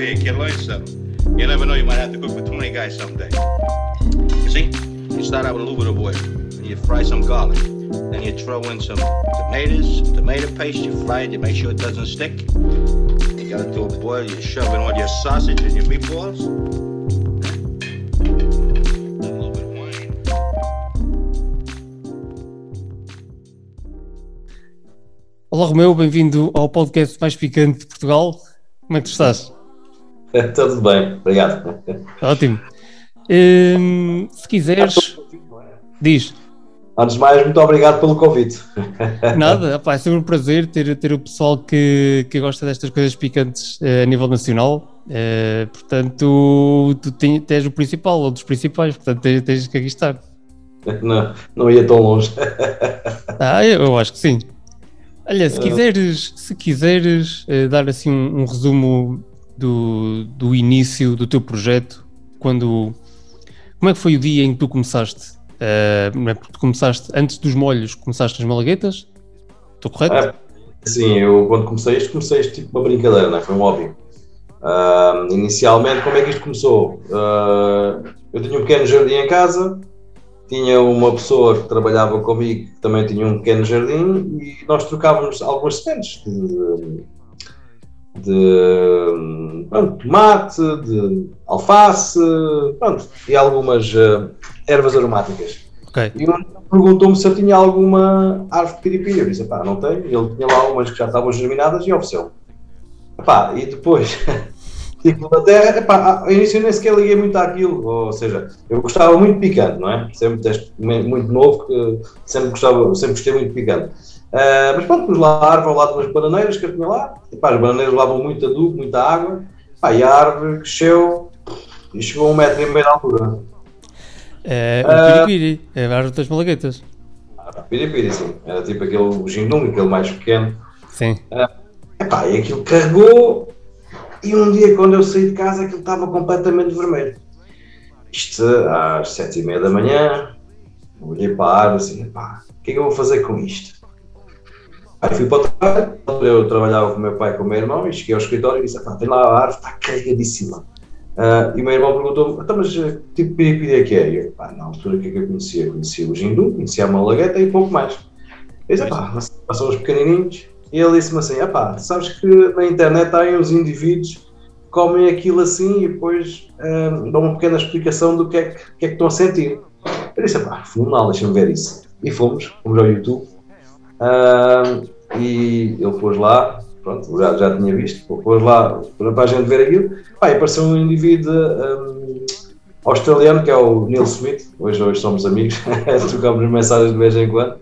here, kid. Learn something. You never know, you might have to cook for 20 guys someday. You see, you start out with a little bit of oil, and you fry some garlic. Then you throw in some tomatoes, tomato paste, you fry it, you make sure it doesn't stick. You got it to a boil, you shove in all your sausage and your meatballs. Olá Romeu, bem-vindo ao podcast mais picante de Portugal. Como é que tu estás? Tudo bem, obrigado. Ótimo. Hum, se quiseres, diz. Antes de mais, muito obrigado pelo convite. Nada, opá, é sempre um prazer ter, ter o pessoal que, que gosta destas coisas picantes eh, a nível nacional. Eh, portanto, tu ten- tens o principal, ou dos principais, portanto tens, tens que aqui estar. Não, não ia tão longe. Ah, eu, eu acho que sim. Olha, se quiseres, se quiseres eh, dar assim um, um resumo do, do início do teu projeto, quando como é que foi o dia em que tu começaste? Porque tu começaste antes dos molhos, começaste nas malaguetas? Estou correto? É, Sim, eu quando comecei isto, comecei isto tipo uma brincadeira, não é? foi um hobby. Ah, inicialmente, como é que isto começou? Ah, eu tinha um pequeno jardim em casa, tinha uma pessoa que trabalhava comigo que também tinha um pequeno jardim e nós trocávamos algumas sementes de, de pronto, tomate, de alface, pronto, e algumas ah, ervas aromáticas. Ok. E um perguntou-me se eu tinha alguma árvore de piripiri. Eu disse, pá, não tenho. Ele tinha lá umas que já estavam germinadas e ofereceu. Epá, e depois, tipo, até, epá, ao início eu nem sequer liguei muito àquilo, ou seja, eu gostava muito de picante, não é? Sempre desde muito novo, que sempre, gostava, sempre gostei muito de picante. Ah, mas pronto, pus lá a árvore ao lado das bananeiras que eu tinha lá, epá, as bananeiras levavam muito adubo, muita água, epá, e a árvore cresceu e chegou a um metro e meio de altura. Eh, Ah. o piripiri, é a árvore das malaguetas. Piripiri, sim. Era tipo aquele gindung, aquele mais pequeno. Sim. Epá, e aquilo carregou e um dia quando eu saí de casa aquilo estava completamente vermelho. Isto às sete e meia da manhã, olhei para a árvore assim, epá, o que é que eu vou fazer com isto? Aí fui para o trabalho, eu trabalhava com o meu pai e com o meu irmão e cheguei ao escritório e disse, epá, tem lá a árvore, está carregadíssima. Ah, e o meu irmão perguntou-me, então, mas eh, tipo de piripiri é que é? E eu, pá, na altura o que é que eu conhecia? Conhecia o gindu, conhecia a malagueta e pouco mais. Eu disse, pá, são os pequenininhos. E ele disse-me assim, pá, sabes que na internet há aí uns indivíduos que comem aquilo assim e depois ah, dão uma pequena explicação do que é que, que é que estão a sentir. Eu disse, pá, fenomenal, deixa-me ver isso. E fomos, fomos ao YouTube. Ah, e ele pôs lá, pronto, já, já tinha visto, pôs lá para a gente ver aquilo. Pá, e apareceu um indivíduo um, australiano que é o Neil Smith, hoje, hoje somos amigos, trocamos mensagens de vez em quando.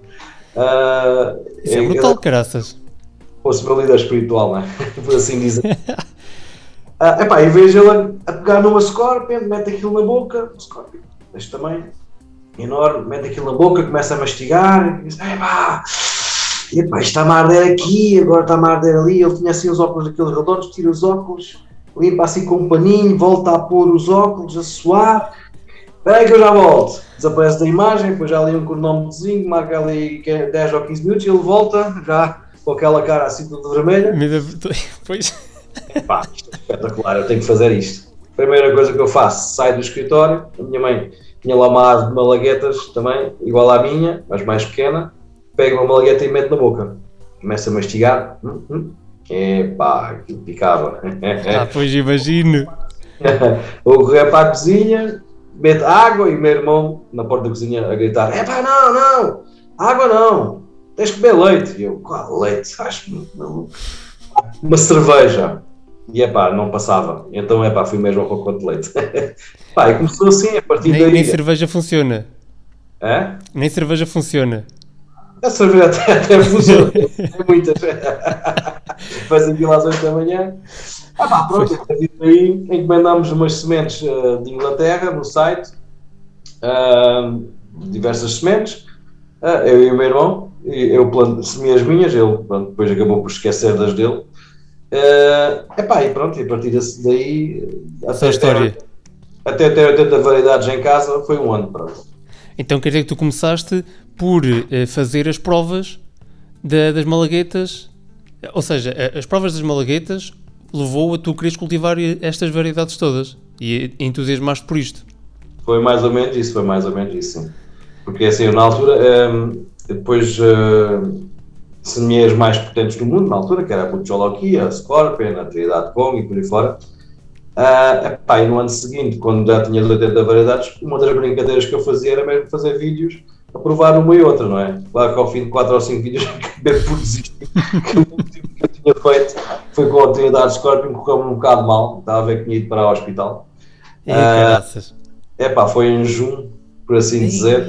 Ah, Isso é ele- brutal, caraças. fosse o meu líder espiritual, não é? Por assim dizer. Ah, epá, e vejo ele a, a pegar numa Scorpion, mete aquilo na boca, Scorpion, deste tamanho, enorme, mete aquilo na boca, começa a mastigar, e diz, epá, epá, isto está-me a arder aqui, agora está-me a arder ali, ele tinha assim os óculos daqueles redondos, tira os óculos, limpa assim com um paninho, volta a pôr os óculos, a suar, espera aí que eu já volto. Desaparece da imagem, depois já ali um cronómetrozinho, marca ali que é 10 ou 15 minutos, e ele volta, já com aquela cara assim toda vermelha, Pois. Pá, isto é espetacular, eu tenho que fazer isto. Primeira coisa que eu faço, saio do escritório, a minha mãe tinha lá uma árvore de malaguetas também, igual à minha, mas mais pequena, pego uma malagueta e meto na boca. Começo a mastigar, hum, hum. epá, aquilo picava. Ah, pois imagino. Vou correr para a cozinha, meto água e meu irmão na porta da cozinha a gritar: Epá, não, não, água não, tens que beber leite. E eu, qual leite? Acho-me maluco. Uma cerveja. E epá, não passava. Então, epá, fui mesmo ao pacote de leite. Pá, e começou assim, a partir Nem, daí. nem cerveja funciona. Hã? Nem cerveja funciona. A cerveja até, até funciona. Tem muitas. Faz aquilo às 8 da manhã. Ah, pá, pronto, a partir daí encomendámos umas sementes eh, de Inglaterra no site, ah, diversas sementes. Ah, eu e o meu irmão, eu planto, semei as minhas, ele pronto, depois acabou por esquecer das dele. Uh, epá, e pronto, e a partir daí Essa é a história. ter, até ter 80 variedades em casa foi um ano, pronto. Então quer dizer que tu começaste por eh, fazer as provas da- das malaguetas, ou seja, as provas das malaguetas levou a tu quereres cultivar estas variedades todas e entusiasmaste por isto. Foi mais ou menos isso, foi mais ou menos isso, sim. Porque assim, eu, na altura, um, depois uh, semeei as mais potentes do mundo, na altura, que era a Butcholoquia, a Scorpion, a Trinidad Kong e por aí fora. Uh, epá, e no ano seguinte, quando já tinha 80 variedades, uma das brincadeiras que eu fazia era mesmo fazer vídeos a provar uma e outra, não é? Claro que ao fim de 4 ou 5 vídeos acabei por desistir. que o que eu tinha feito foi com a Trinidad Scorpion, correu-me um bocado mal, estava a ver que tinha ido para o hospital. É, uh, epá, foi em junho, por assim dizer.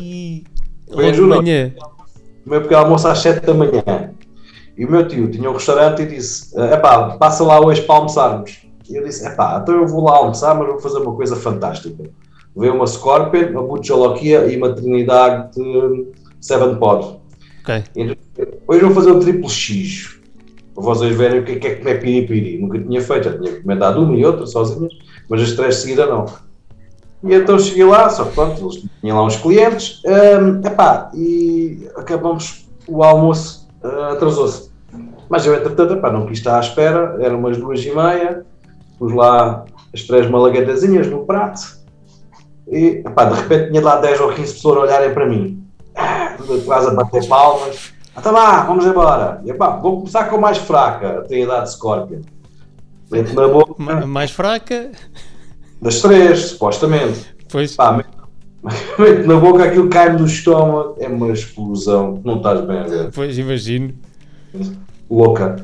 Foi em junho, manhã. O meu pequeno almoço às 7 da manhã. E o meu tio tinha um restaurante e disse: Epá, passa lá hoje para almoçarmos. E eu disse: Epá, então eu vou lá almoçar, mas vou fazer uma coisa fantástica. Veio uma Scorpion, uma Butcholoquia e uma Trinidade de Seven Pod. Ok. Então, hoje vou fazer o triplo X. Para vocês verem o que é, que é comer piripiri. Nunca tinha feito, já tinha comentado uma e outra sozinhas, mas as três seguidas não. E então cheguei lá, só que pronto, eles tinham lá uns clientes, um, epá, e acabamos, o almoço uh, atrasou-se. Mas eu, entretanto, epá, não quis estar à espera, eram umas duas e meia, pus lá as três malaguetazinhas no prato, e epá, de repente tinha lá 10 ou 15 pessoas a olharem para mim, ah, quase a bater palmas. Então vá, vamos embora. E, epá, vou começar com a mais fraca, a idade de Scorpion. Dentro na boca. Mais fraca? Das três, supostamente. Pois. Pá, mete na boca aquilo cai-me no estômago, é uma explosão, não estás bem a ver. Pois, imagino. Louca.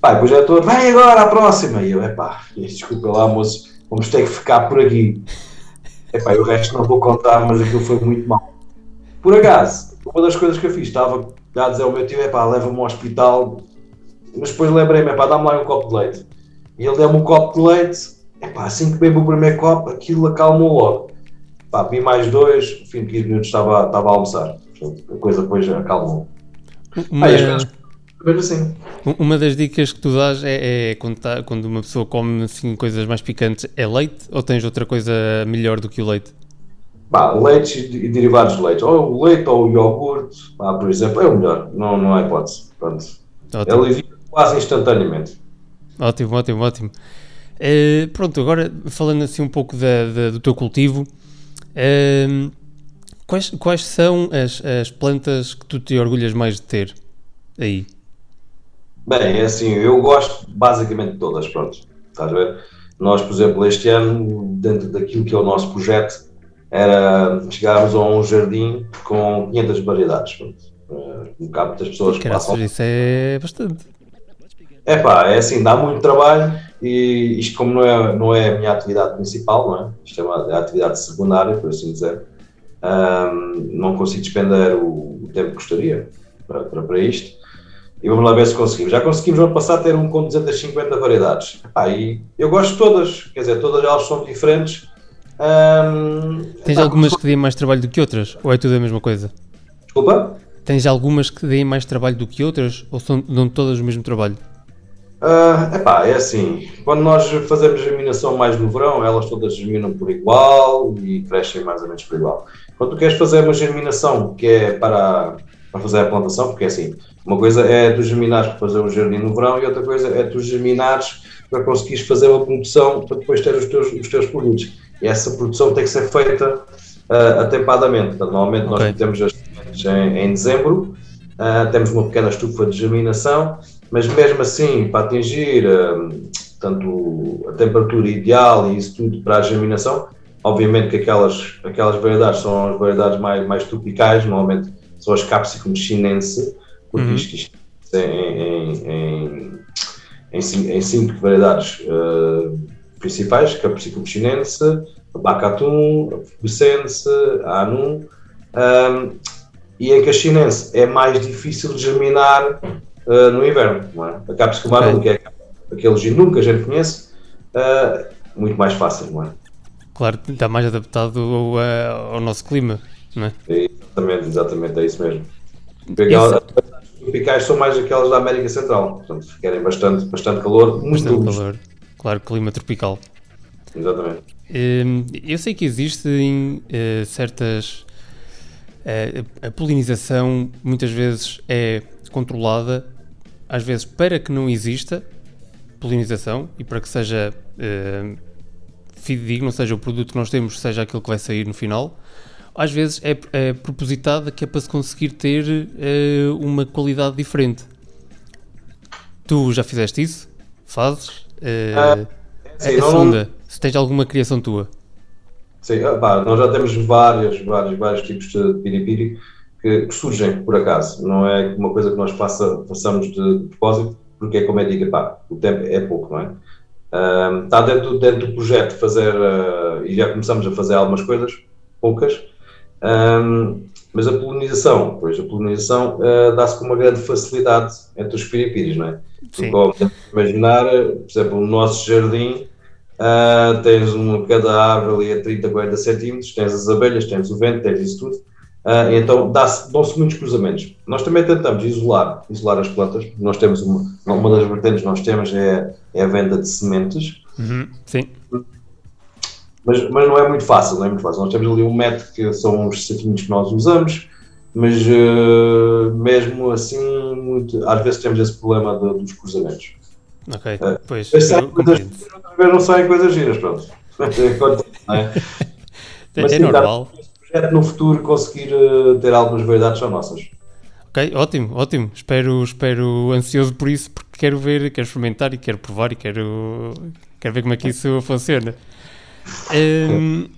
Pá, depois já estou, vem agora a próxima. E eu, epá, desculpa lá, moço, vamos ter que ficar por aqui. Epá, o resto não vou contar, mas aquilo foi muito mal. Por acaso, uma das coisas que eu fiz, estava a dizer ao meu tio, epá, leva-me ao hospital, mas depois lembrei-me, epá, dá-me lá um copo de leite. E ele deu-me um copo de leite Epá, assim que bebo o primeiro copo, aquilo acalmou logo. Pá, vi mais dois, fim de 15 minutos estava, estava a almoçar. Portanto, a coisa depois acalmou. Uma, assim. uma das dicas que tu dás é, é quando, tá, quando, uma pessoa come assim, coisas mais picantes, é leite ou tens outra coisa melhor do que o leite? Pá, leite e derivados de leite. Ou o leite ou o iogurte, pá, por exemplo, é o melhor. Não, não há hipótese. Pronto. Ele quase instantaneamente. Ótimo, ótimo, ótimo. Uh, pronto, agora falando assim um pouco da, da, do teu cultivo, uh, quais, quais são as, as plantas que tu te orgulhas mais de ter aí? Bem, é assim, eu gosto basicamente de todas, pronto, estás a ver? Nós, por exemplo, este ano, dentro daquilo que é o nosso projeto, era chegarmos a um jardim com 500 variedades, pronto. Uh, um bocado muitas pessoas Graças passam... Isso é bastante. É pá, é assim, dá muito trabalho, e isto, como não é, não é a minha atividade principal, não é? Isto é uma é atividade secundária, por assim dizer, um, não consigo despender o, o, tempo que gostaria para, para, para, isto. E vamos lá ver se conseguimos. Já conseguimos no ano passado ter um com 250 variedades. E eu gosto de todas, quer dizer, todas elas são diferentes. Tens tá, algumas que deem mais trabalho do que outras? Ou é tudo a mesma coisa? Desculpa? Tens algumas que deem mais trabalho do que outras? Ou são, dão todas o mesmo trabalho? Uh, epá, é assim, quando nós fazemos germinação mais no verão, elas todas germinam por igual e crescem mais ou menos por igual. Quando tu queres fazer uma germinação que é para, fazer a plantação, porque é assim, uma coisa é tu germinares para fazer um jardim no verão e outra coisa é tu germinares para conseguires fazer uma produção para depois ter os teus, os teus produtos. E essa produção tem que ser feita uh, atempadamente. Portanto, normalmente okay. nós temos as sementes em, em dezembro, uh, temos uma pequena estufa de germinação mas mesmo assim, para atingir um, tanto a temperatura ideal e isso tudo para a germinação, obviamente que aquelas, aquelas variedades são as variedades mais, mais tropicais, normalmente são as capsicum chinense, porque uhum. isto, isto em, em, em, cinco, variedades uh, principais, capsicum chinense, bacatum, bucense, anum, um, e em que a chinense é mais difícil de germinar uh, no inverno. Não é? A Capes okay. que é aquele que a gente conhece, uh, muito mais fácil, não é? Claro, está mais adaptado ao, eh, ao nosso clima, não é? Exatamente, exatamente, é isso mesmo. As tropicais são mais aquelas da América Central, portanto, querem bastante, bastante calor, muito bastante calor. Claro, clima tropical. Exatamente. Ehm, eu sei que existem uh, certas. Uh, a polinização muitas vezes é controlada às vezes para que não exista, polinização e para que seja uh, fidedigno, ou seja, o produto que nós temos seja aquilo que vai sair no final, às vezes é, é propositada que é para se conseguir ter uh, uma qualidade diferente. Tu já fizeste isso? Fazes? Uh, sim, a segunda, não... se tens alguma criação tua. Sim, pá, nós já temos vários, vários, vários tipos de piripiri que, que, surgem por acaso. Não é uma coisa que nós faça, façamos de, de propósito, porque é como é diga, pá, o tempo é pouco, não é? Está dentro, dentro do projeto fazer, uh, e já começamos a fazer algumas coisas, poucas, um, mas a polinização, pois a polinização uh, dá-se com uma grande facilidade entre os piripiris, não é? Sim. Porque, imaginar, por exemplo, no nosso jardim uh, tens uma, cada árvore ali a 30, 40 centímetros, tens as abelhas, tens o vento, tens isso tudo, uh, então dão-se muitos cruzamentos. Nós também tentamos isolar, isolar as plantas, nós temos uma, uma das vertentes que nós temos é, é a venda de sementes. Uhum. Sim mas, mas não é muito fácil, não é muito fácil. Nós temos ali um método que são os saquinhos que nós usamos, mas uh, mesmo assim, muito, às vezes temos esse problema de, dos cruzamentos. Ok, uh, pois. Mas saem coisas, não saem coisas giras, pronto. não é? mas, é sim, normal. Tá, no futuro conseguir uh, ter algumas variedades são nossas. Ok, ótimo, ótimo. Espero, espero ansioso por isso, porque quero ver, quero experimentar e quero provar e quero, quero ver como é que isso funciona. Um,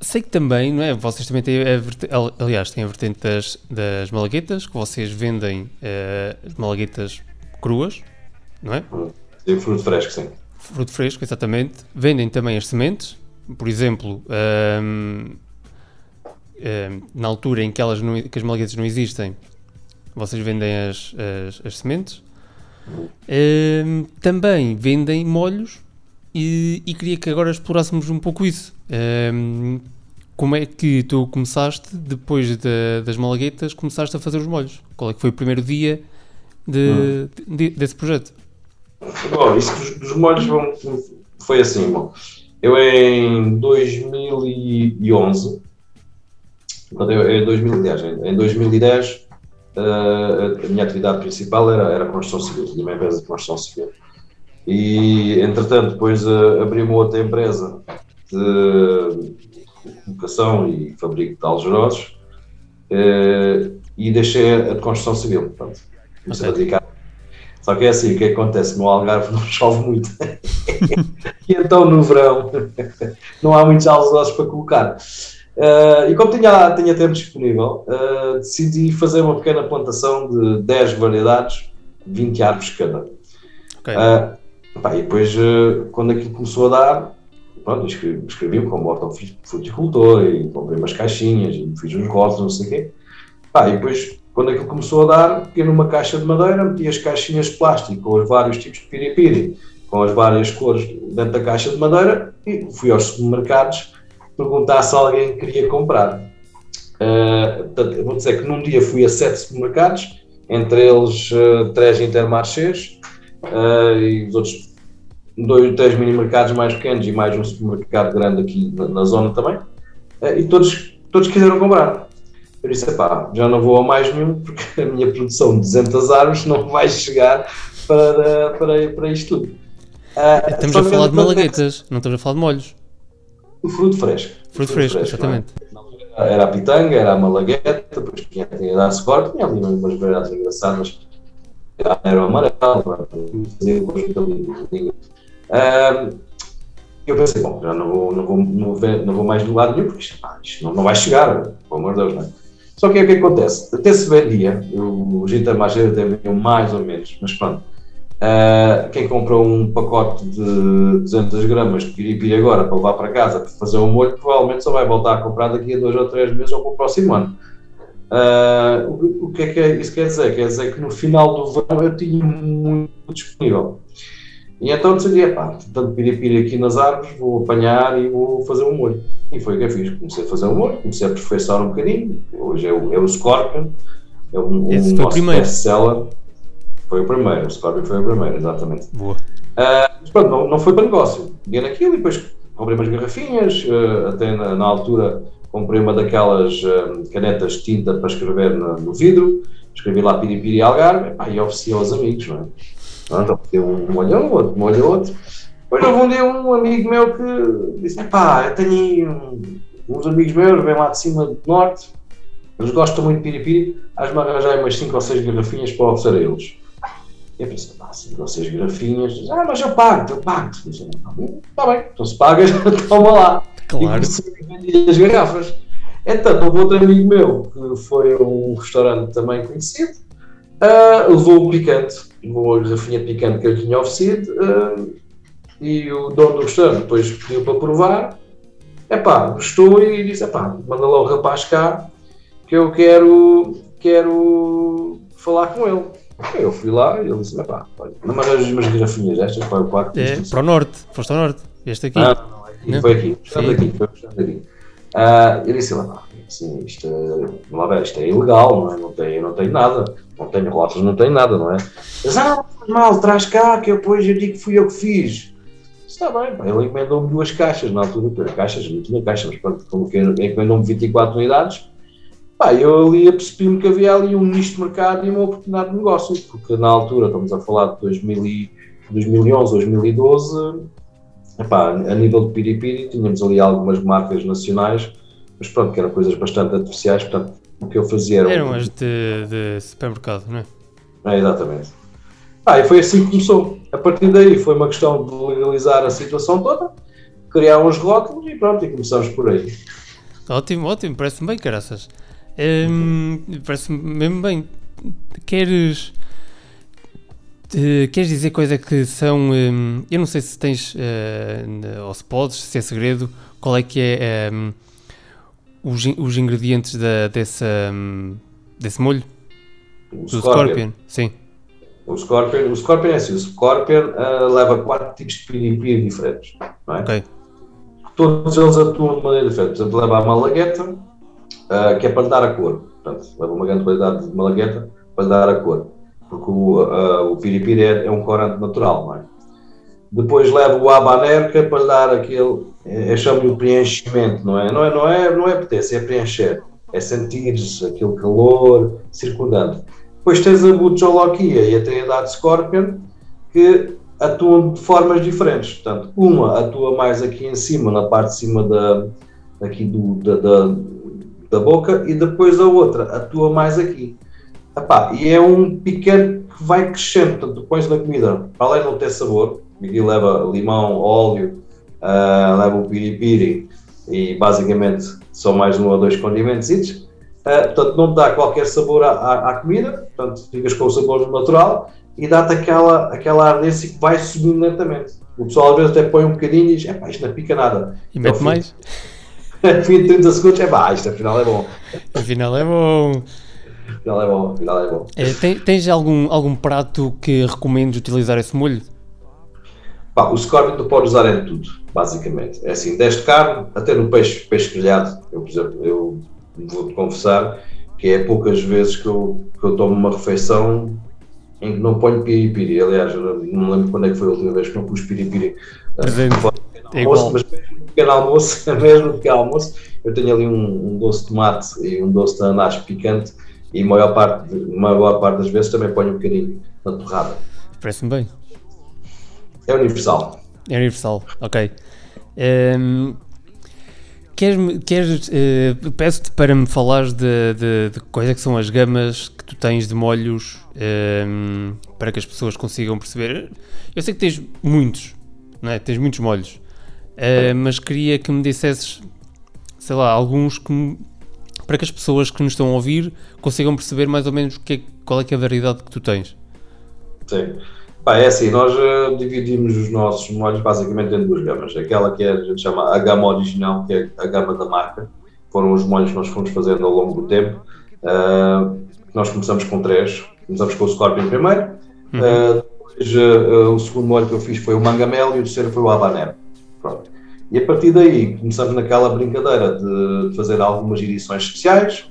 sei que também, não é? Vocês também têm, a, aliás, têm a vertente das, das malaguetas, que vocês vendem uh, malaguetas cruas, não é? E fruto fresco, sim. Fruto fresco, exatamente. Vendem também as sementes, por exemplo, um, um, na altura em que, elas não, que as malaguetas não existem, vocês vendem as, as, as sementes. também vendem molhos e, e, queria que agora explorássemos um pouco isso. Um, como é que tu começaste, depois de, das malaguetas, começaste a fazer os molhos? Qual é que foi o primeiro dia de, hum. de, desse projeto? Bom, isso dos, dos molhos foi assim, bom. Eu em 2011, em 2010, em 2010 uh, a minha atividade principal era, era construção civil, tinha uma empresa de construção civil. E, entretanto, depois uh, abri uma outra empresa de colocação e fabrico de algerosos uh, e deixei a de construção civil. Portanto, comecei okay. a dedicar. Só que é assim, o que acontece? No Algarve não chove muito. e então no verão não há muitos algerosos para colocar. Uh, e como tinha, tinha tempo disponível, uh, decidi fazer uma pequena plantação de 10 variedades, 20 árvores cada. Okay. Uh, Pá, e depois, eh, quando aquilo começou a dar, pronto, escrevi-me como hortofruticultor e comprei umas caixinhas e fiz uns rótulos, não sei o quê. Pá, e depois, quando aquilo começou a dar, peguei numa caixa de madeira, meti as caixinhas de plástico com os vários tipos de piripiri, com as várias cores dentro da caixa de madeira e fui aos supermercados perguntar se alguém queria comprar. Uh, portanto, vou dizer que num dia fui a sete supermercados, entre eles uh, três intermarchés, uh, e os outros dois, três mini mercados mais pequenos e mais um supermercado grande aqui na, na zona também, uh, e todos, todos quiseram comprar. Eu disse, pá, já não vou a mais nenhum porque a minha produção de 200 árvores não vai chegar para, para, para isto tudo. Uh, estamos a falar de malaguetas, não estamos a falar de molhos. O fruto fresco. Fruto, fruto fresco, fresco, exatamente. É? Era a pitanga, era a malagueta, depois tinha, tinha a dar suporte, tinha ali umas variedades engraçadas era o amarelo, eu pensei, bom, já não vou, não vou, não vou, não vou mais do lado nenhum, porque ah, isto não, não, vai chegar, pelo amor de Deus, não é? Só que o que acontece? Até se vendia, o Ginta Mageira até mais ou menos, mas pronto. Uh, quem comprou um pacote de 200 gramas de piripiri agora para levar para casa para fazer um molho, provavelmente só vai voltar a comprar daqui a dois ou três meses ou para o próximo ano. Uh, o, o, que é que é, isso quer dizer? Quer dizer que no final do verão eu tinha muito disponível. E então decidi, pá, tanto piripiri aqui nas árvores, vou apanhar e vou fazer um molho. E foi o que eu fiz. Comecei a fazer um molho, comecei a aperfeiçoar um bocadinho. Hoje é o, é o Scorpion, é um, Esse um nosso best-seller. Foi o primeiro, o Scorpion foi o primeiro, exatamente. Boa. Uh, mas pronto, não, não foi para negócio. Peguei naquilo e depois comprei umas garrafinhas, uh, até na, na altura comprei uma daquelas um, canetas de tinta para escrever no, no vidro, escrevi lá Piripiri Algarve pá, e ofereci aos amigos, não é? Então, um molho um outro, molho outro. Depois houve um dia um amigo meu que disse: pá, eu tenho um, uns amigos meus, vêm lá de cima do norte, eles gostam muito de piripiri, has-me arranjar umas 5 ou 6 garrafinhas para oferecer a eles. Eu pensei, pá, 5 ou 6 garrafinhas, ah, mas eu pago, eu pago. Está bem, então se pagas, toma lá. Claro. E as garrafas. Então, houve outro amigo meu que foi a um restaurante também conhecido, uh, levou o picante, levou a garrafinha picante que eu tinha oferecido, uh, e o dono do restaurante depois pediu para provar. Epá, gostou e disse: epá, manda lá o rapaz cá que eu quero, quero falar com ele. Eu fui lá e ele disse: epá, olha, não me arranjas umas garrafinhas destas para o quarto. É, para o norte, foste ao norte, este aqui. Não, não. foi aqui, estamos aqui, foi aqui. Uh, ele disse lá, assim, isto, é, isto é ilegal, não, é? não, tenho, não tenho nada, não tenho rotas, não tenho nada, não é? Mas, ah, mal, traz cá, que eu depois eu digo que fui eu que fiz. Está bem, pá, ele encomendou-me duas caixas na altura, caixas, não tinha caixas, mas pronto, como que encomendou-me 24 unidades, pá, eu ali apercebi-me que havia ali um nicho de mercado e uma oportunidade de negócio, porque na altura, estamos a falar de 2000 e, 2011, 2012, epá, a nível de piripiri, tínhamos ali algumas marcas nacionais, mas pronto, que eram coisas bastante artificiais, portanto, o que eu fazia era... Eram as de, de supermercado, não é? É, exatamente. Ah, e foi assim que começou. A partir daí foi uma questão de legalizar a situação toda, criar uns rótulos e pronto, e começamos por aí. Ótimo, ótimo, parece-me bem, caraças. Hum, parece-me mesmo bem. Queres. Uh, queres dizer coisa que são. Um, eu não sei se tens. Uh, ou se podes, se é segredo, qual é que é um, os, os ingredientes da, dessa, um, desse molho? O Do Scorpion. Scorpion. Sim. O Scorpion, o Scorpion é assim, o Scorpion uh, leva quatro tipos de piripiri diferentes, é? Ok. Todos eles atuam de maneira diferente. Por exemplo, leva a malagueta, que é para dar a cor. Portanto, leva uma grande qualidade de malagueta para dar a cor. Porque o, uh, o piripiri é, é, um corante natural, não é? Depois leva o é para dar aquele, é, é chamo-lhe o preenchimento, não é? Não é, não é, não é apetece, é preencher. É sentir aquele calor circundante. Depois tens a Butcholoquia e a Trindade Scorpion, que atuam de formas diferentes. Portanto, uma atua mais aqui em cima, na parte de cima da, aqui do, da, da, da boca, e depois a outra atua mais aqui. Epá, e é um pequeno que vai crescendo, portanto, tu pões na comida, para além de não ter sabor, aqui leva limão, óleo, uh, leva o piripiri, e basicamente são mais um ou dois condimentos, Uh, portanto, não dá qualquer sabor à, à, à, comida, portanto, ficas com o sabor natural e dá-te aquela, aquela ardência que vai subindo lentamente. O pessoal às vezes até põe um bocadinho e diz: é pá, isto não pica nada. E mete mais? fim de 30 segundos, é pá, isto afinal é bom. Afinal é bom. Afinal é bom, afinal é bom. É, tem, tens algum, algum prato que recomendes utilizar esse molho? Pá, o Scorpion tu podes usar em tudo, basicamente. É assim, deste carne, até no peixe, peixe grelhado. Eu, por exemplo, eu vou-te confessar que é poucas vezes que eu, que eu tomo uma refeição em que não ponho piripiri. Aliás, não me lembro quando é que foi a última vez que não pus piripiri. Presente. Uh, é almoço, mas mesmo no pequeno almoço, mesmo pequeno almoço, eu tenho ali um, um, doce de tomate e um doce de ananás picante e maior parte, maior parte das vezes também ponho um bocadinho na torrada. Parece-me bem. É universal. É universal, ok. Um, ehm, Queres, queres uh, peço-te para me falares de, de, de quais é que são as gamas que tu tens de molhos um, ehm, para que as pessoas consigam perceber. Eu sei que tens muitos, não é? Tens muitos molhos, uh, mas queria que me dissesses, sei lá, alguns que me, para que as pessoas que nos estão a ouvir consigam perceber mais ou menos que é, qual é que é a variedade que tu tens. Sim. Pá, é assim, nós uh, dividimos os nossos molhos basicamente em duas gamas. Aquela que é, a gente chama a gama original, que é a gama da marca. Foram os molhos que nós fomos fazendo ao longo do tempo. Uh, nós começamos com três. Começamos com o Scorpion primeiro. Uhum. Uh, depois, o segundo molho que eu fiz foi o Mangamel e o terceiro foi o Habanero. Pronto. E a partir daí começamos naquela brincadeira de fazer algumas edições especiais.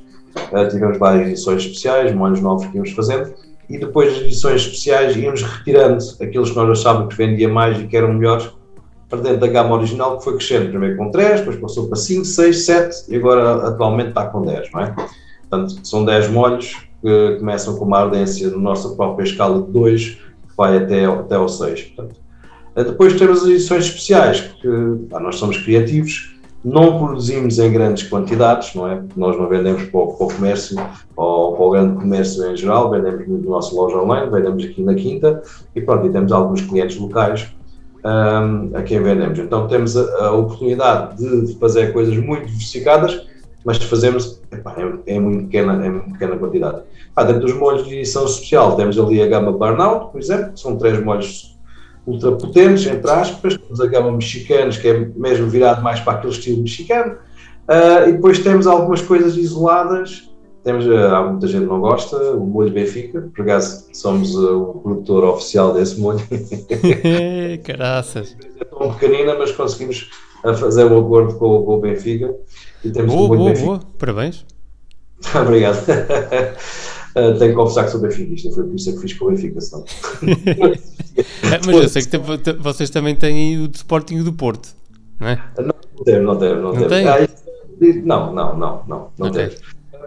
tivemos várias edições especiais, molhos novos que íamos fazendo e depois das edições especiais íamos retirando aqueles que nós achávamos que vendia mais e que eram melhores para dentro da gama original que foi crescendo, primeiro com 3, depois passou para 5, 6, 7 e agora atualmente está com 10, não é? Portanto, são 10 molhos que começam com uma ardência na nossa própria escala de 2, vai até, até ao 6. Portanto, depois temos as edições especiais, que pá, nós somos criativos, não produzimos em grandes quantidades, não é? Nós não vendemos para o, para o comércio ou para o grande comércio em geral, vendemos muito no nosso loja online, vendemos aqui na Quinta e pronto, e temos alguns clientes locais um, a quem vendemos. Então temos a, a oportunidade de, de, fazer coisas muito diversificadas, mas fazemos epá, em, em, muito pequena, em pequena quantidade. Ah, dentro dos molhos de edição especial temos ali a gama Burnout, por exemplo, que são três molhos ultra potentes, entre aspas, temos a gama mexicanos, que é mesmo virado mais para aquele estilo mexicano, uh, e depois temos algumas coisas isoladas, temos, uh, há muita gente que não gosta, o molho Benfica, por acaso somos uh, o produtor oficial desse molho. Caraças! É tão pequenina, mas conseguimos fazer um acordo com, com o Benfica. E temos boa, boa, Benfica. boa, parabéns! Obrigado. Uh, tenho que confessar que sou benfiquista, foi por isso que fiz com o Benfica, senão. É, mas eu sei que vocês também têm o de Sporting do Porto, não é? Não, não temos, não temos. Não, não, tem? ah, não, não, não, não, não okay. temos.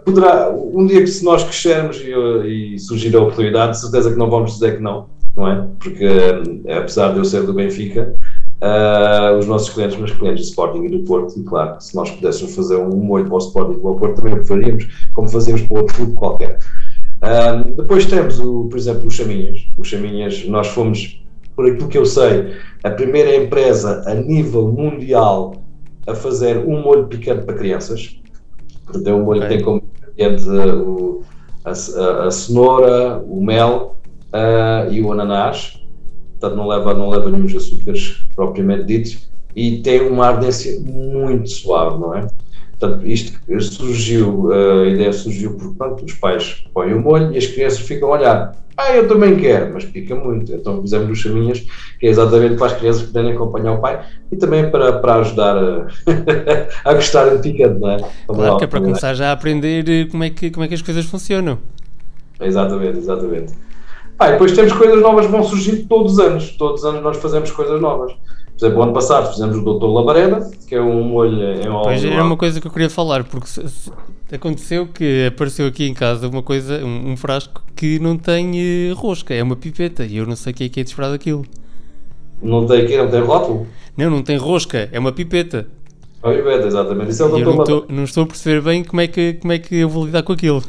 Poderá, um dia que se nós crescermos e, e, surgir a oportunidade, de certeza que não vamos dizer que não, não é? Porque eh, apesar de eu ser do Benfica, uh, os nossos clientes, meus clientes do Sporting e do Porto, e claro, se nós pudéssemos fazer um molho para o Sporting e para o Porto, também o faríamos, como fazemos para outro clube qualquer. Um, depois temos, o, por exemplo, os Chaminhas. Os Chaminhas, nós fomos, por aquilo que eu sei, a primeira empresa a nível mundial a fazer um molho picante para crianças. Portanto, é um molho okay. que tem como ingrediente uh, a, a, a, cenoura, o mel uh, e o ananás. Portanto, não leva, não leva nenhum açúcares propriamente ditos. E tem uma ardência muito suave, não é? Portanto, isto surgiu, a ideia surgiu porque pronto, os pais põem o molho e as crianças ficam a olhar. Ah, eu também quero, mas pica muito. Então fizemos os chaminhas, que é exatamente para as crianças poderem acompanhar o pai e também para, para ajudar a, a gostar de picante, não é? Claro, que é para começar já a aprender eh, como é que, como é que as coisas funcionam. Exatamente, exatamente. Ah, e depois temos coisas novas que vão surgindo todos os anos. Todos os anos nós fazemos coisas novas. Por exemplo, ano passado fizemos o Doutor Labareda, que é um molho em óleo. Pois era uma coisa que eu queria falar, porque aconteceu que apareceu aqui em casa uma coisa, um, um frasco que não tem uh, rosca, é uma pipeta, e eu não sei o que é que é de esperar daquilo. Não tem aqui, não tem rótulo? Não, não tem rosca, é uma pipeta. Uma pipeta, exatamente. Isso é o Doutor não, estou, não estou a perceber bem como é, que, como é que eu vou lidar com aquilo.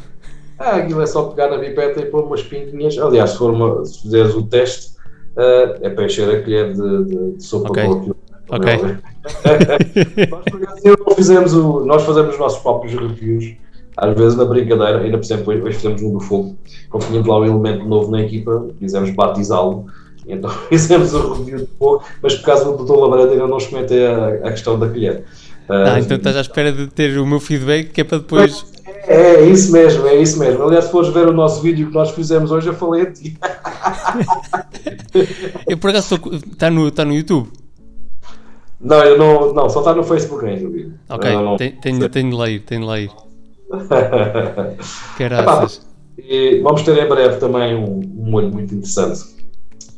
Ah, aquilo é só pegar na pipeta e pôr umas pintinhas. Aliás, se, for uma, se fizeres o teste, uh, é para encher a colher de, de, de sopa okay. com aquilo. Ok. nós, fizemos o, nós fazemos os nossos próprios reviews, às vezes na brincadeira, ainda por exemplo, hoje fizemos um do fogo, como tínhamos lá um elemento novo na equipa, quisemos batizá-lo, então fizemos o review do fogo, mas por causa do Dr. Labareda ainda não experimentei a, a questão da colher. Ah, uh, então estás à espera de ter o meu feedback que é para depois. É, é isso mesmo, é isso mesmo. Aliás, se fores ver o nosso vídeo que nós fizemos hoje, eu falei a ti. eu por acaso está no, tá no YouTube? Não, eu não, não só está no Facebook ainda o vídeo. Ok, não, tenho, tenho de ler, tenho de ler. Caraças. E vamos ter em breve também um, um molho muito interessante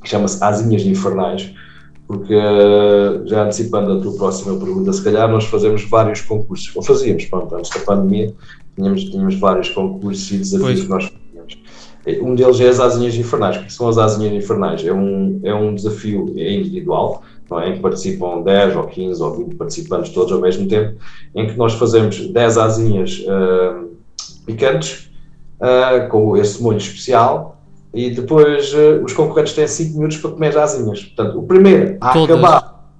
que chama-se Asinhas Infernais, porque já antecipando a tua próxima pergunta, se calhar nós fazemos vários concursos, ou fazíamos, pronto, antes da pandemia, tínhamos, tínhamos vários concursos e desafios que nós fazíamos. Um deles é as asinhas infernais. O que são as asinhas infernais? É um, é um desafio individual, não é? em que participam 10 ou 15 ou 20 participantes todos ao mesmo tempo, em que nós fazemos 10 asinhas uh, picantes uh, com esse molho especial e depois uh, os concorrentes têm 5 minutos para comer as asinhas. Portanto, o primeiro a todas. acabar.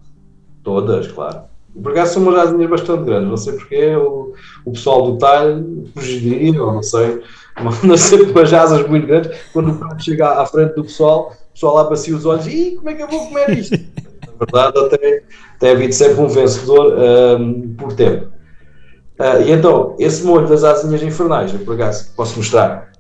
Todas, claro. Por acaso são umas asinhas bastante grandes, não sei porque o, o pessoal do talho fugiria, ou não sei, não sei umas asas muito grandes. Quando o prato chega à frente do pessoal, o pessoal lá bacia os olhos e como é que eu vou comer isto? Na verdade, até tem havido sempre um vencedor um, por tempo. Uh, e então, esse molho das asinhas infernais, eu por acaso posso mostrar.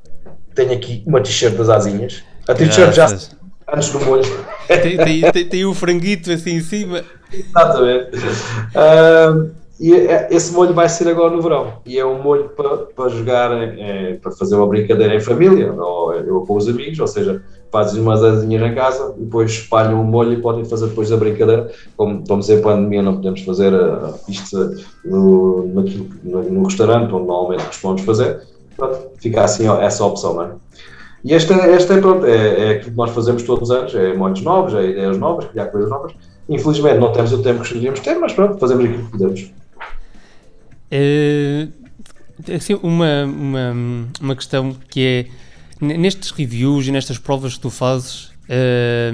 Tenho aqui uma t-shirt das asinhas. A t-shirt já antes do molho. Tem, tem, tem, tem o franguito assim em cima. Exatamente. Uh, e é, esse molho vai ser agora no verão. E é um molho para, para jogar, é, para fazer uma brincadeira em família, ou com os amigos, ou seja, fazem umas asinhas em casa, depois espalham o molho e podem fazer depois a brincadeira. Como estamos em pandemia, não podemos fazer a, isto no, no, no, restaurante, onde normalmente costumamos fazer. Pronto, fica assim essa opção, não é? E esta, esta é, pronto, é, é aquilo que nós fazemos todos os anos, é molhos novos, é ideias novas, criar coisas novas. Infelizmente não temos o tempo que gostaríamos de ter, mas pronto, fazemos aquilo que podemos. É, assim, uma, uma, uma questão que é, nestes reviews e nestas provas que tu fazes, é,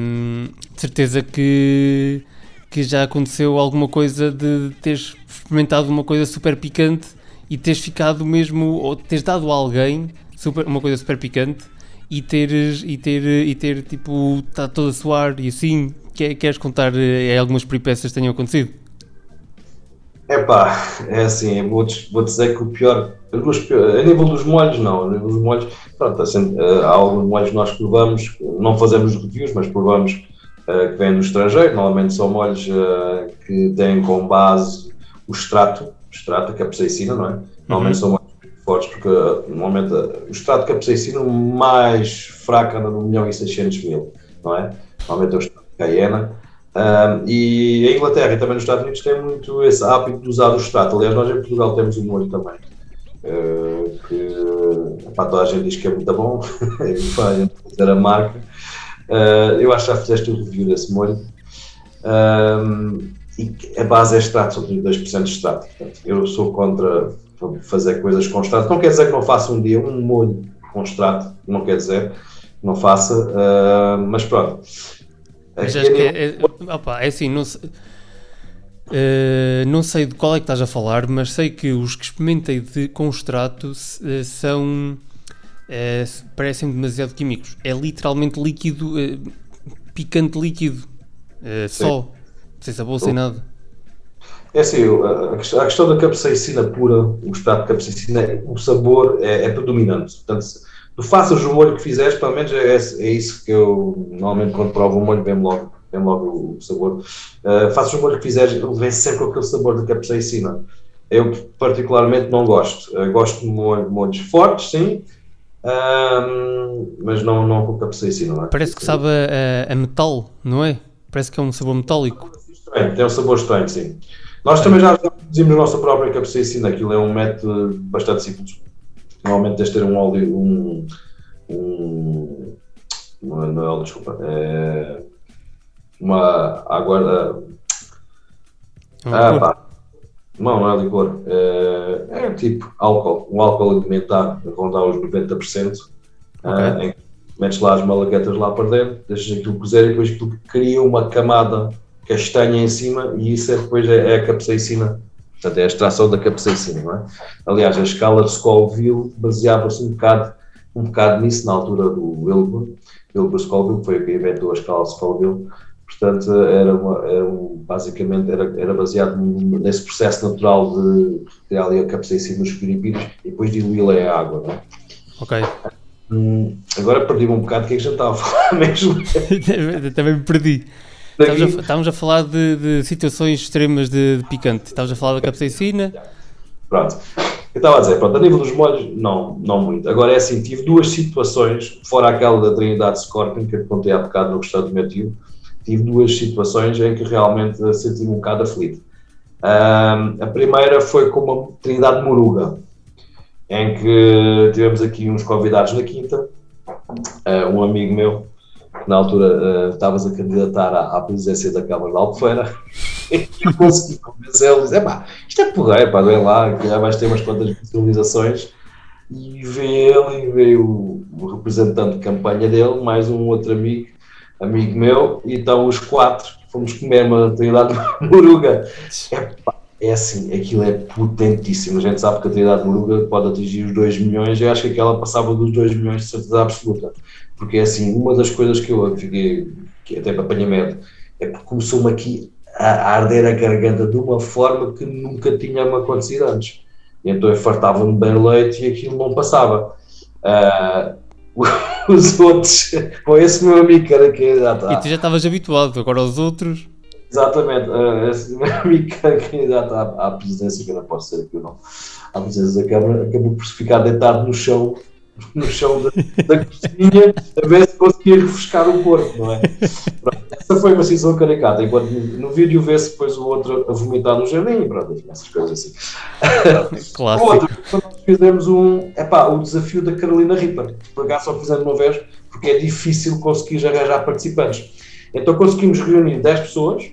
de certeza que, que já aconteceu alguma coisa de teres experimentado uma coisa super picante e teres ficado mesmo, ou teres dado a alguém super, uma coisa super picante e teres e ter e ter tipo está todo a suar e assim queres contar é, algumas peripécias que tenham acontecido é pá é assim vou, vou dizer que o pior a nível dos molhos não a nível dos molhos pronto assim, há alguns molhos que nós provamos não fazemos reviews mas provamos uh, que vêm do estrangeiro normalmente são molhos uh, que têm como base o extrato extrato que é capsaicina não é normalmente uhum. são molhos fortes, porque normalmente o extrato de capsaicina mais fraco anda no milhão e 600 mil, não é? Normalmente é o extrato de Cayena. Um, e a Inglaterra e também nos Estados Unidos têm muito esse hábito de usar o extrato. Aliás, nós em Portugal temos o molho também. Uh, que a gente diz que é muito bom, vai dizer a marca. Uh, eu acho que já fizeste o review desse molho. E a base é extrato, só 32% de extrato. Portanto, eu sou contra fazer coisas com extrato. Não quer dizer que não faça um dia um molho com extrato, não quer dizer que não faça, uh, mas pronto. Mas acho que é, é, opa, é assim, não sei, uh, não sei de qual é que estás a falar, mas sei que os que experimentei de, com extrato uh, são. parecem demasiado químicos. É literalmente líquido, picante líquido, só, sem sabor, sem nada. É assim, a questão da capsaicina pura, o extrato de capsaicina, o sabor é, é predominante. Portanto, tu faças o molho que fizeres, pelo menos é, é isso que eu normalmente quando provo o molho vem logo, vem logo o sabor. Uh, faças o molho que fizeres, ele vem sempre com aquele sabor de capsaicina. Eu particularmente não gosto. Uh, gosto de molho, molhos fortes, sim, uh, mas não, não com capsaicina. Não é? Parece que sabe a, a, metal, não é? Parece que é um sabor metálico. tem um sabor estranho, sim. Nós também já produzimos a nossa própria capsaicina, aquilo é um método bastante simples. Normalmente tens de ter um óleo, um, um não é, óleo, desculpa, é uma água, ah, pá, não, não é licor, é, é, tipo álcool, um álcool alimentar, rondar os 90%, ah, okay. em, metes lá as malaguetas lá para dentro, deixas aquilo cozer e depois aquilo cria uma camada castanha em cima e isso é, depois é, é a capsaicina. Portanto, é a extração da capsaicina, não é? Aliás, a escala de Scoville baseava-se um bocado, um bocado nisso na altura do Wilbur. Wilbur Scoville foi o que inventou a escala de Scoville. Portanto, era, uma, era um, basicamente era, era baseado nesse processo natural de criar ali a capsaicina nos piripírios e depois diluí-la em água, não é? Ok. Hum, agora perdi-me um bocado o que é que já estava a falar mesmo. Também me perdi. Estávamos a, estávamos a falar de, de, situações extremas de, de picante. Estávamos a falar da capsaicina. Pronto. Eu estava a dizer, pronto, a nível dos molhos, não, não muito. Agora é assim, tive duas situações, fora aquela da Trindade Scorpion, que eu contei há bocado no gostado do meu tio, tive duas situações em que realmente senti-me um bocado aflito. Um, a primeira foi com uma Trindade Moruga, em que tivemos aqui uns convidados na quinta, uh, um amigo meu, na altura uh, estavas a candidatar à, à, presidência da Câmara de Albufeira e eu consegui convencê-lo, dizer, pá, isto é porreiro, pá, vem lá, que já vais ter umas quantas visualizações e veio ele e veio o, o, representante de campanha dele, mais um outro amigo, amigo meu, e então os quatro fomos comer uma Trindade de Moruga. É, pá, é assim, aquilo é potentíssimo. A gente sabe que a Trindade de Moruga pode atingir os 2 milhões, eu acho que aquela passava dos 2 milhões de certeza absoluta porque é assim, uma das coisas que eu fiquei, que até para apanhamento, é que começou-me aqui a, arder a garganta de uma forma que nunca tinha me acontecido antes. E então eu fartava-me bem leite e aquilo não passava. Uh, os outros, com esse meu amigo que era candidato. E tu já estavas habituado, agora os outros. Exatamente, uh, esse meu amigo que era candidato à, à presidência, que eu não posso ser aqui não, à presidência da Câmara, acabou por ficar deitado no chão no chão da, da cozinha a ver se conseguia refrescar o corpo, não é? Pronto, essa foi uma situação caricata, enquanto no, vídeo vê-se depois o outro a vomitar no jardim, pronto, essas coisas assim. Clássico. Outro, nós fizemos um, epá, o desafio da Carolina Ripper, por acaso só fizemos uma vez, porque é difícil conseguir arranjar participantes. Então conseguimos reunir 10 pessoas,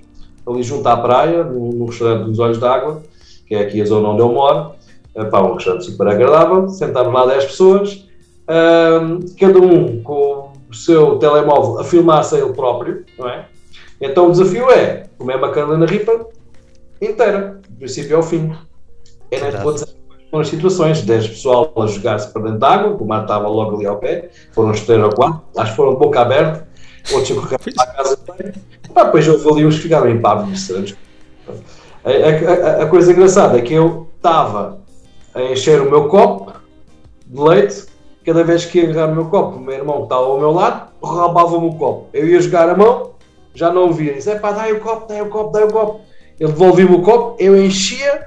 ali junto à praia, no, no restaurante dos Olhos d'Água, que é aqui a zona onde eu moro, epá, um restaurante super agradável, sentámos lá 10 pessoas, ahm, cada um com o seu telemóvel a filmar-se a ele próprio, não é? Então o desafio é comer uma Carolina Ripper inteira, do princípio ao fim. É foram as situações, 10 pessoal a jogar-se para dentro de água, o mar estava logo ali ao pé, foram uns 3 ou 4, acho que foram de boca aberta, outros a correr para a casa inteira. Pá, depois houve ali uns que ficaram em pavos, a, a, a coisa engraçada é que eu estava a encher o meu copo de leite, cada vez que ia agarrar o meu copo, o meu irmão estava ao meu lado, roubava-me o copo. Eu ia jogar a mão, já não o via, disse, é pá, dai o copo, dai o copo, dai o copo. Ele devolvia-me o copo, eu enchia,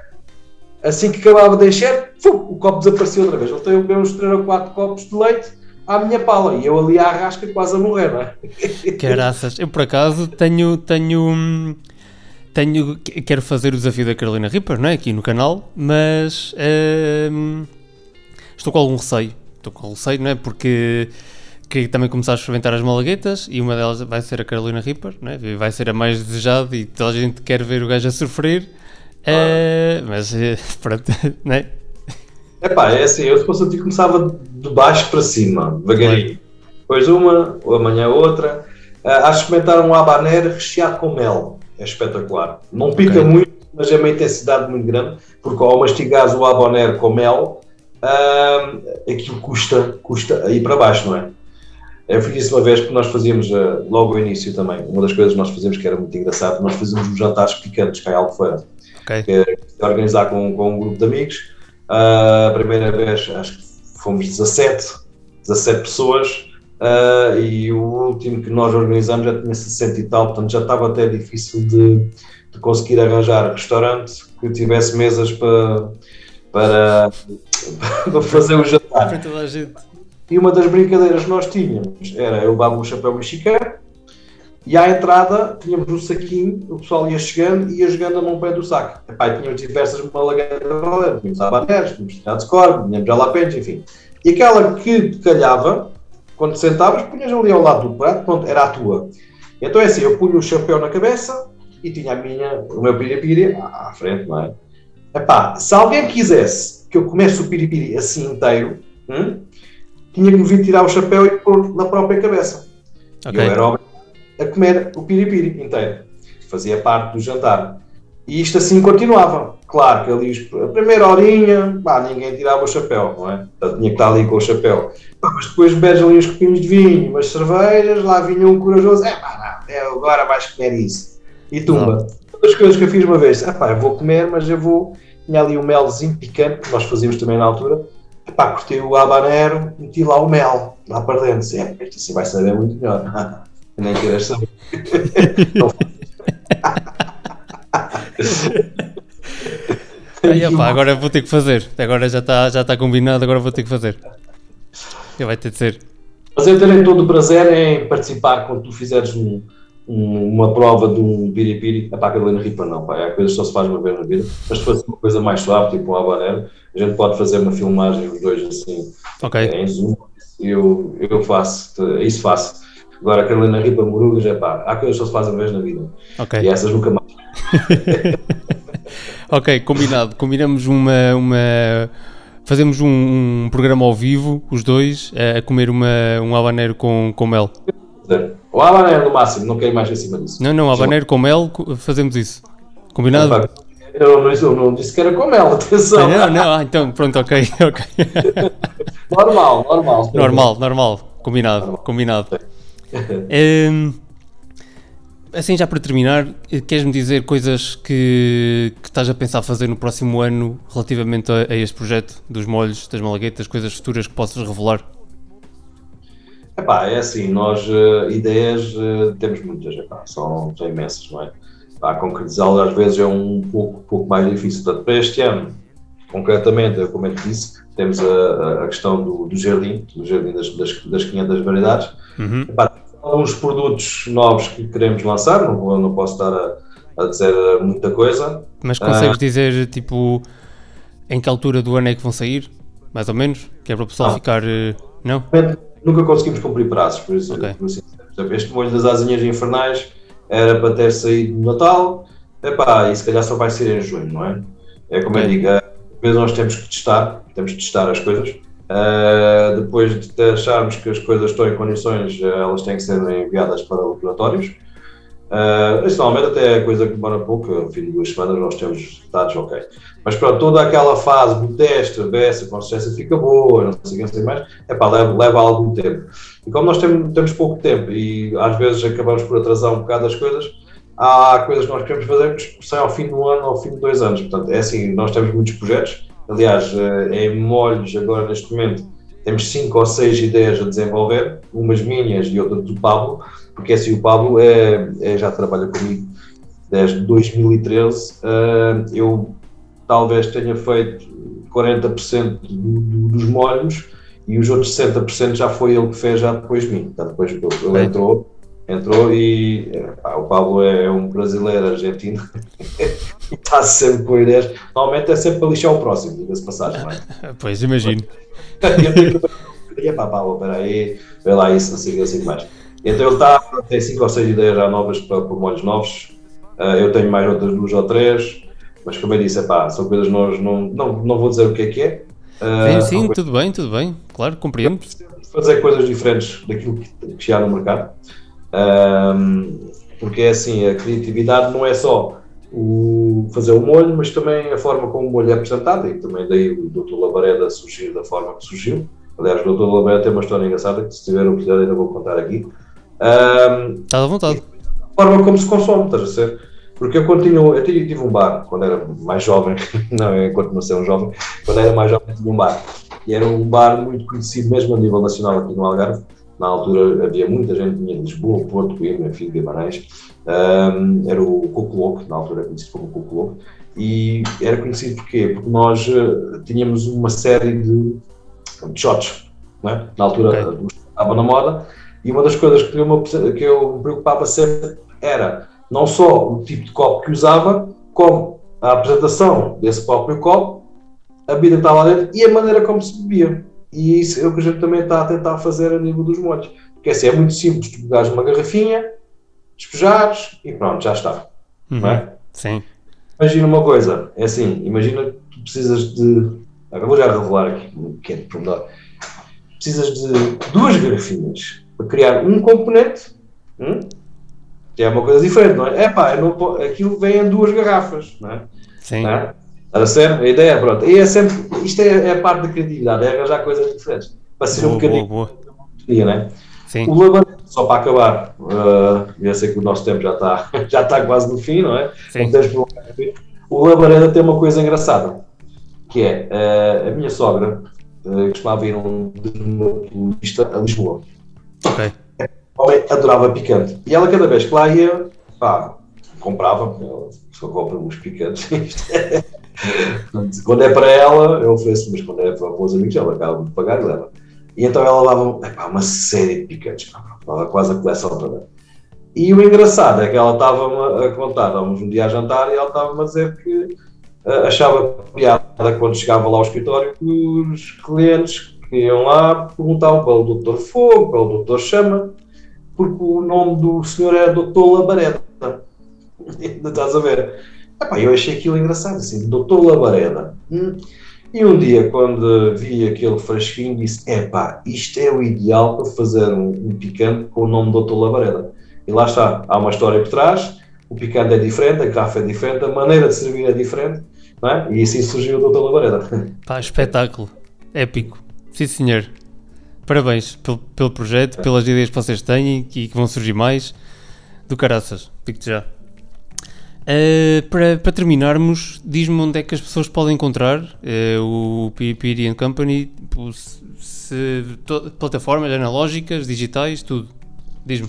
assim que acabava de encher, fum, o copo desaparecia outra vez. Eu bebi uns 3 ou 4 copos de leite à minha pala, e eu ali à rasca quase a morrer, não é? Caraças. Eu por acaso tenho, tenho, hum, tenho, quero fazer o desafio da Carolina Ripper, não é? Aqui no canal, mas hum, estou com algum receio. Estou com receio, não é? Porque queria também começar a experimentar as malaguetas e uma delas vai ser a Carolina Ripper, não é? Vai ser a mais desejada e toda a gente quer ver o gajo a sofrer. Eh, mas eh, pronto, não é? Epá, é assim, eu se fosse começava de baixo para cima, devagarinho. Depois uma, ou amanhã outra. Uh, acho que experimentar um habanero recheado com mel. É espetacular. Não pica Ok. muito, mas é uma intensidade muito grande, porque ao mastigares o habanero com mel, aquilo custa, custa a ir para baixo, não é? Eu fiz isso uma vez porque nós fazíamos, ah, logo ao início também, uma das coisas que nós fazíamos que era muito engraçado, nós fazíamos uns jantares picantes cá em Albufeira Ok. que é organizar com, com um grupo de amigos. Ah, a primeira vez acho que fomos 17, 17 pessoas ah, e o último que nós organizamos já tinha 60 e tal, portanto já estava até difícil de, de conseguir arranjar restaurante que tivesse mesas para, para, para fazer o jantar. E uma das brincadeiras que nós tínhamos era eu levava um chapéu mexicano e à entrada tínhamos um saquinho, o pessoal ia chegando e ia jogando a mão pé do saco. Epá, tínhamos diversas malaguetas, tínhamos habaneros, tínhamos tirados de cor, tínhamos jalapenos, enfim. E aquela que te calhava, quando te sentavas, punhas ali ao lado do prato, pronto, era a tua. Então é assim, eu punho o chapéu na cabeça e tinha a minha, o meu piripiri à à frente, não é? Epá, se alguém quisesse que eu comesse o piripiri assim inteiro, hum, tinha que me vir tirar o chapéu e pôr na própria cabeça. Ok. E eu era obrigado a comer o piripiri inteiro. Fazia parte do jantar. E isto assim continuava. Claro que ali a primeira horinha, pá, ninguém tirava o chapéu, não é? Portanto, tinha que estar ali com o chapéu. Pá, mas depois bebes ali uns copinhos de vinho, umas cervejas, lá vinha um corajoso, é pá, não, é, agora vais comer isso. E tumba. Uma das coisas que eu fiz uma vez, ah pá, eu vou comer, mas eu vou. Tinha ali um melzinho picante, que nós fazíamos também na altura. Pá, cortei o habanero, meti lá o mel, lá para dentro. Disse, É, isto assim vai saber muito melhor. Nem queres saber. Aí, opá, agora vou ter que fazer. Agora já está já tá combinado, agora vou ter que fazer. Vai ter de ser. Mas eu terei todo o prazer em participar quando tu fizeres um- um- uma prova de um piripiri. Epá, Carolina Ripa não, pá, é coisa que só se faz uma vez na vida. Mas se fosse uma coisa mais suave, tipo um habanero, a gente pode fazer uma filmagem os dois assim, Ok. em zoom. Eu, eu faço, isso faço. Agora, Carolina Ripa Morugas, é pá, há coisas que só se fazem uma vez na vida. Ok. E essas nunca mais. Ok, combinado. Combinamos uma. uma... Fazemos um, um programa ao vivo, os dois, a a comer uma, um habanero com, com mel. Fazer. O habanero no máximo, não quero mais em cima disso. Não, não, habanero com mel, fazemos isso. Combinado? Epá, Eu não, eu não disse que era com mel, atenção. Não, não, ah, então pronto, ok, ok. Normal, normal. normal, normal. Combinado, combinado. Hum, assim, já para terminar, queres-me dizer coisas que, que estás a pensar fazer no próximo ano relativamente a, a este projeto dos molhos, das malaguetas, coisas futuras que possas revelar? Epá, é assim, nós eh, ideias eh, temos muitas, epá, são, são imensas, não é? Pá, concretizá-las às vezes é um pouco, pouco mais difícil. Portanto, para este ano, concretamente, como eu disse, temos a, a questão do, do, jardim, do jardim das, das, das 500 variedades. Uhum. Epá, alguns produtos novos que queremos lançar, não, não posso estar a, a dizer muita coisa. Mas consegues uh, dizer, tipo, em que altura do ano é que vão sair? Mais ou menos? Que é para o pessoal ah, ficar. Eh, não? Nunca conseguimos cumprir prazos, por isso. Okay. Por este molho das asinhas infernais era para ter saído no Natal, epá, e se calhar só vai ser em junho, não é? É como okay. eu digo, às vezes nós temos que testar, temos que testar as coisas. Uh, depois de acharmos que as coisas estão em condições, elas têm que ser enviadas para laboratórios. Uh, isso normalmente até é coisa que demora pouco, ao fim de duas semanas nós temos dados ok. Mas pronto, toda aquela fase do teste, se a consistência fica boa, não sei o que mais, é pá, leva, leva algum tempo. E como nós temos, temos pouco tempo e às vezes acabamos por atrasar um bocado as coisas, há coisas que nós queremos fazer que saem ao fim do ano ou ao fim de dois anos. Portanto, é assim, nós temos muitos projetos, aliás, eh, em molhos agora neste momento temos cinco ou seis ideias a desenvolver, umas minhas e outras do Pablo, porque assim o Pablo é, é já trabalha comigo desde 2013. Uh, eh, eu talvez tenha feito 40% do, do, dos molhos e os outros 60% já foi ele que fez já depois de mim. Portanto, depois ele entrou, entrou e pá, o Pablo é um brasileiro argentino e está sempre com ideias. Normalmente é sempre para lixar o próximo, diga-se passagem, não é? Pois, imagino. e pá, Pablo, espera aí, vê lá isso, não sei assim mais. Então ele está, tem 5 ou 6 ideias já novas para, molhos novos. Uh, eu tenho mais outras duas ou três, mas como eu disse, epá, são coisas nós não, não, não vou dizer o que é que é. Uh, sim, sim, tudo bem, tudo bem, claro, compreendo. Fazer coisas diferentes daquilo que, que há no mercado. Um, porque é assim, a criatividade não é só o fazer o molho, mas também a forma como o molho é apresentado, e também daí o Dr. Labareda surgir da forma que surgiu. Aliás, o Dr. Labareda tem uma história engraçada que, se tiver oportunidade, ainda vou contar aqui. Um, à vontade. A forma como se consome, estás a ser? Porque eu continuo, eu tive, tive um bar quando era mais jovem, não, enquanto não ser um jovem, quando era mais jovem tive um bar. E era um bar muito conhecido mesmo a nível nacional aqui no Algarve, na altura havia muita gente, vinha de Lisboa, Porto, Coimbra, enfim, Guimarães, um, era o Coco na altura conhecido como Coco e era conhecido porquê? Porque nós uh, tínhamos uma série de, de shots, é? na altura okay. estava na moda, e uma das coisas que eu, que eu me preocupava sempre era não só o tipo de copo que usava, como a apresentação desse próprio copo, a bebida que estava lá dentro e a maneira como se bebia. E isso é o que a gente também está a tentar fazer a nível dos molhos. Porque assim, é muito simples, tu pegares uma garrafinha, despejares e pronto, já está. Uhum. Não é? Sim. Imagina uma coisa, é assim, imagina que tu precisas de. Agora vou já revelar aqui um pequeno pormenor. Precisas de duas garrafinhas para criar um componente, hum? que é uma coisa diferente, não é? É pá, não, aquilo vem em duas garrafas, não é? Sim. Não é? A ser, a ideia é pronto. E é sempre, isto é, é a parte da criatividade, é arranjar coisas diferentes. Para ser boa, um bocadinho. Boa, boa. Né? Sim. O lavandeiro, só para acabar, uh, eu sei que o nosso tempo já está, já está quase no fim, não é? Sim. O labareda tem uma coisa engraçada, que é uh, a minha sogra uh, costumava ir um dermatologista a Lisboa. Ok. Homem adorava picante. E ela, cada vez que lá ia, pá, comprava, só compra uns picantes. quando é para ela, eu ofereço, mas quando é para, os amigos, ela acaba de pagar e leva. E então ela lava epá, uma série de picantes, lava quase a coleção toda. E o engraçado é que ela estava a contar, estávamos um dia a jantar e ela estava a dizer que uh, achava piada quando chegava lá ao escritório que os clientes iam lá perguntavam pelo Doutor Fogo, pelo Doutor Chama, porque o nome do senhor era Doutor Labareda. Estás a ver? Epá, eu achei aquilo engraçado, assim, Doutor Labareda. Hum. E um dia, quando vi aquele fresquinho, disse: Epá, isto é o ideal para fazer um, um picante com o nome Doutor Labareda. E lá está, há uma história por trás, o picante é diferente, a garrafa é diferente, a maneira de servir é diferente, é? E assim surgiu o Doutor Labareda. Pá, espetáculo, épico, sim senhor. Parabéns pelo, pelo projeto, pelas ideias que vocês têm e que vão surgir mais. Do caraças, digo-te já. Uh, para, para, terminarmos, diz-me onde é que as pessoas podem encontrar uh, o PPD Company, se, to, plataformas analógicas, digitais, tudo. Diz-me.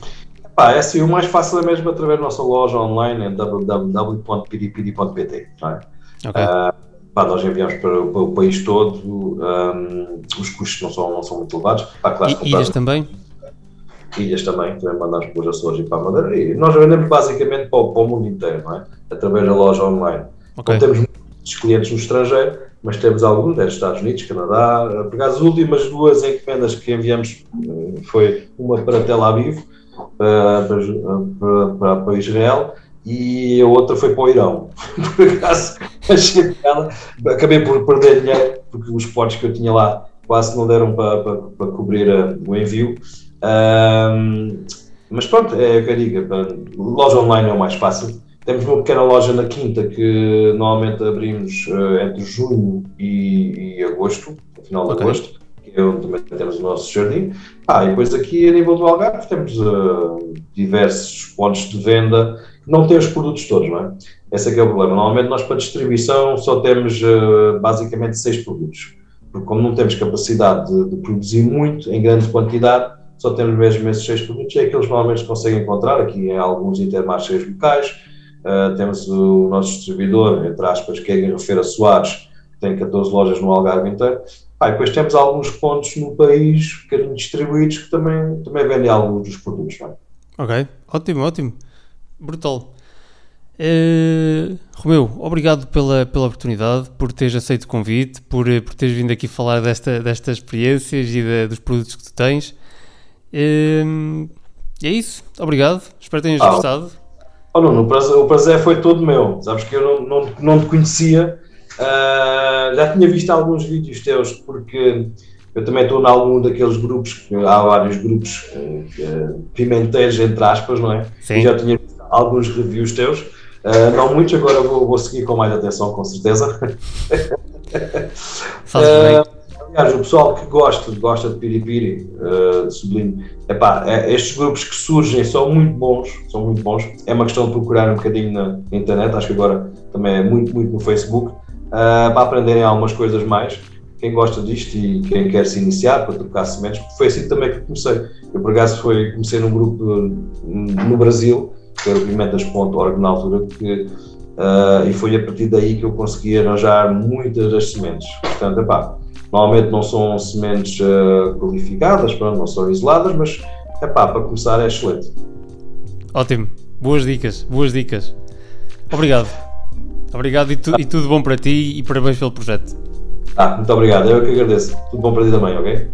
Pá, é assim, o mais fácil é mesmo através da nossa loja online em www.pdpd.pt. É? Okay. Uh, pá, nós enviamos para, para o país todo, um, os custos não são, não são muito elevados. Pá, claro, e, ilhas também? Ilhas também, também mandamos para os Açores e para a Madeira. E nós vendemos basicamente para o, para o mundo inteiro, não é? Através da loja online. Okay. Não temos muitos clientes no estrangeiro, mas temos alguns, é Estados Unidos, Canadá. Por as últimas duas encomendas que enviamos eh, foi uma para Tel Aviv, para, para, para, para Israel, e a outra foi para o Irão. Por acaso, achei ela, acabei por perder dinheiro, porque os potes que eu tinha lá quase não deram para, para, para cobrir uh, o envio. Um, mas pronto, é o que eu digo, loja online é o mais fácil. Temos uma pequena loja na Quinta que normalmente abrimos uh, entre junho e, e, agosto, no final de okay. agosto, que também temos o nosso jardim. Ah, e depois aqui a nível do Algarve temos uh, diversos pontos de venda não tem os produtos todos, não é? Esse é que é o problema. Normalmente nós para distribuição só temos uh, basicamente seis produtos, porque como não temos capacidade de, de, produzir muito em grande quantidade, só temos mesmo esses seis produtos, é que normalmente se conseguem encontrar aqui em alguns intermarchés locais. Uh, temos o nosso distribuidor, entre aspas, que é a Garrafeira Soares, que tem 14 lojas no Algarve inteiro. Ah, e depois temos alguns pontos no país, um bocadinho distribuídos, que também, também vendem alguns dos produtos. Não é? Ok, ótimo, ótimo. Brutal. Uh, Romeu, obrigado pela, pela oportunidade, por teres aceito o convite, por, eh, por teres vindo aqui falar desta, destas experiências e de, dos produtos que tu tens. Uh, é isso, obrigado, espero que tenhas ah, gostado. Oh, não, o, prazer, o prazer foi todo meu, sabes que eu não, não, não te conhecia, uh, já tinha visto alguns vídeos teus, porque eu também estou em algum daqueles grupos, há vários grupos uh, pimenteiros, entre aspas, não é? Sim. E já tinha alguns reviews teus, uh, não muitos, agora vou, vou, seguir com mais atenção, com certeza. uh, aliás, o pessoal que gosta, gosta de piripiri, uh, sublinho, epá, é, estes grupos que surgem são muito bons, são muito bons, é uma questão de procurar um bocadinho na internet, acho que agora também é muito, muito no Facebook, uh, para aprenderem algumas coisas mais quem gosta disto e quem quer se iniciar para trocar sementes, foi assim também que comecei. Eu, por acaso, foi, comecei num grupo no Brasil, que era o Pimentas.org na altura, que, uh, e foi a partir daí que eu consegui arranjar muitas das sementes. Portanto, epá, normalmente não são sementes uh, qualificadas, pronto, não são isoladas, mas epá, para começar é excelente. Ótimo, boas dicas, boas dicas. Obrigado. Obrigado e, tu, e tudo bom para ti e parabéns pelo projeto. Ah, muito obrigado, eu que agradeço. Tudo bom para ti também, ok?